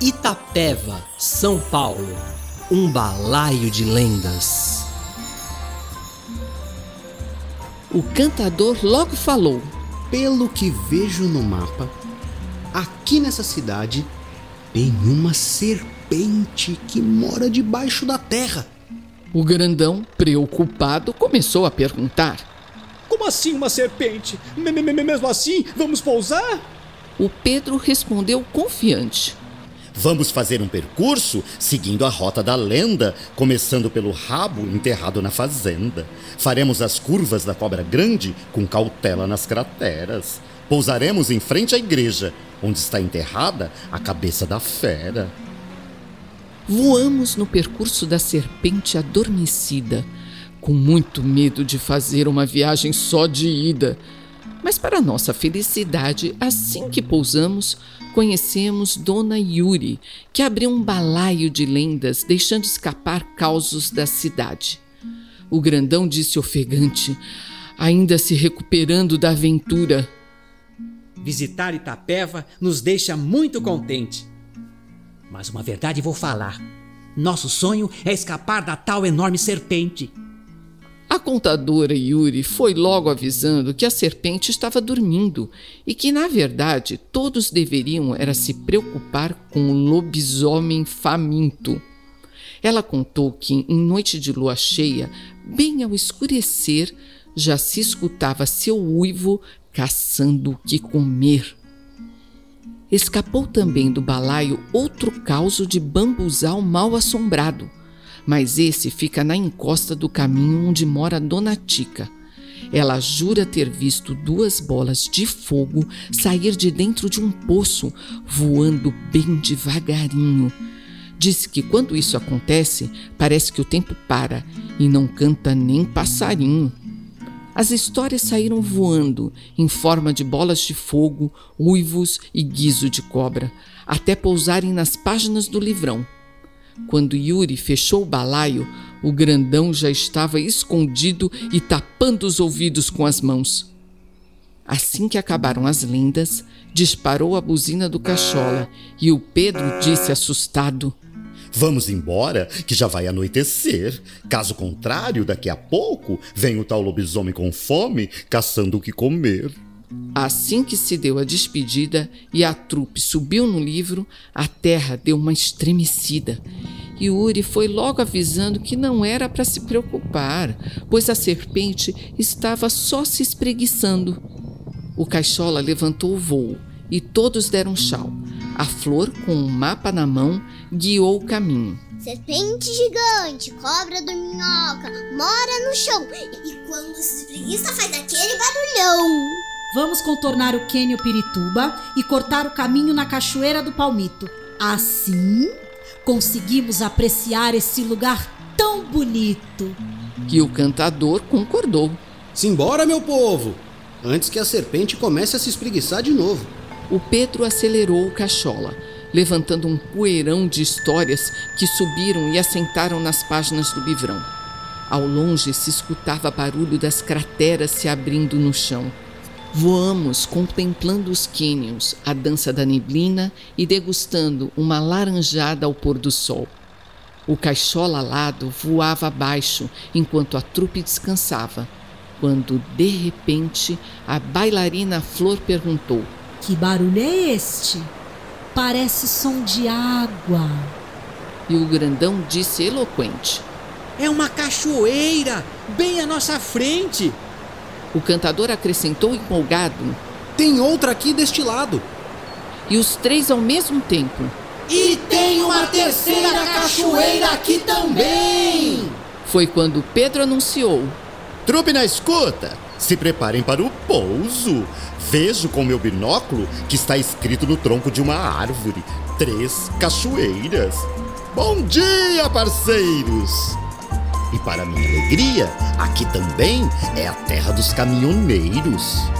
Itapeva, São Paulo. Um balaio de lendas. O cantador logo falou: Pelo que vejo no mapa, aqui nessa cidade tem uma serpente que mora debaixo da terra. O grandão, preocupado, começou a perguntar: Como assim uma serpente? M -m -m Mesmo assim, vamos pousar? O Pedro respondeu confiante: Vamos fazer um percurso seguindo a rota da lenda, começando pelo rabo enterrado na fazenda. Faremos as curvas da cobra grande com cautela nas crateras. Pousaremos em frente à igreja, onde está enterrada a cabeça da fera. Voamos no percurso da serpente adormecida, com muito medo de fazer uma viagem só de ida. Mas, para nossa felicidade, assim que pousamos, conhecemos Dona Yuri, que abriu um balaio de lendas, deixando escapar causos da cidade. O grandão disse ofegante, ainda se recuperando da aventura. Visitar Itapeva nos deixa muito contente. Mas uma verdade vou falar. Nosso sonho é escapar da tal enorme serpente. A contadora Yuri foi logo avisando que a serpente estava dormindo e que, na verdade, todos deveriam era se preocupar com o lobisomem faminto. Ela contou que, em noite de lua cheia, bem ao escurecer, já se escutava seu uivo caçando o que comer. Escapou também do balaio outro causo de bambuzal mal assombrado mas esse fica na encosta do caminho onde mora Dona Tica. Ela jura ter visto duas bolas de fogo sair de dentro de um poço, voando bem devagarinho. Diz que quando isso acontece, parece que o tempo para e não canta nem passarinho. As histórias saíram voando em forma de bolas de fogo, uivos e guiso de cobra, até pousarem nas páginas do livrão. Quando Yuri fechou o balaio, o grandão já estava escondido e tapando os ouvidos com as mãos. Assim que acabaram as lendas, disparou a buzina do cachola e o Pedro disse assustado: Vamos embora, que já vai anoitecer. Caso contrário, daqui a pouco vem o tal lobisomem com fome caçando o que comer. Assim que se deu a despedida e a trupe subiu no livro, a terra deu uma estremecida. Yuri foi logo avisando que não era para se preocupar, pois a serpente estava só se espreguiçando. O caixola levantou o voo e todos deram tchau. A flor, com um mapa na mão, guiou o caminho. Serpente gigante, cobra dorminhoca, mora no chão e quando se espreguiça faz aquele barulhão. Vamos contornar o Quênio Pirituba e cortar o caminho na Cachoeira do Palmito. Assim, conseguimos apreciar esse lugar tão bonito. Que o cantador concordou. Simbora, meu povo! Antes que a serpente comece a se espreguiçar de novo. O Pedro acelerou o cachola, levantando um poeirão de histórias que subiram e assentaram nas páginas do livrão. Ao longe se escutava barulho das crateras se abrindo no chão. Voamos contemplando os cânions, a dança da neblina e degustando uma laranjada ao pôr do sol. O caixola alado voava abaixo enquanto a trupe descansava, quando de repente a bailarina Flor perguntou: Que barulho é este? Parece som de água. E o grandão disse eloquente: É uma cachoeira, bem à nossa frente. O cantador acrescentou empolgado: Tem outra aqui deste lado. E os três ao mesmo tempo: E tem uma terceira cachoeira aqui também! Foi quando Pedro anunciou: Trupe na escuta! Se preparem para o pouso! Vejo com meu binóculo que está escrito no tronco de uma árvore: Três cachoeiras. Bom dia, parceiros! E para minha alegria, aqui também é a terra dos caminhoneiros.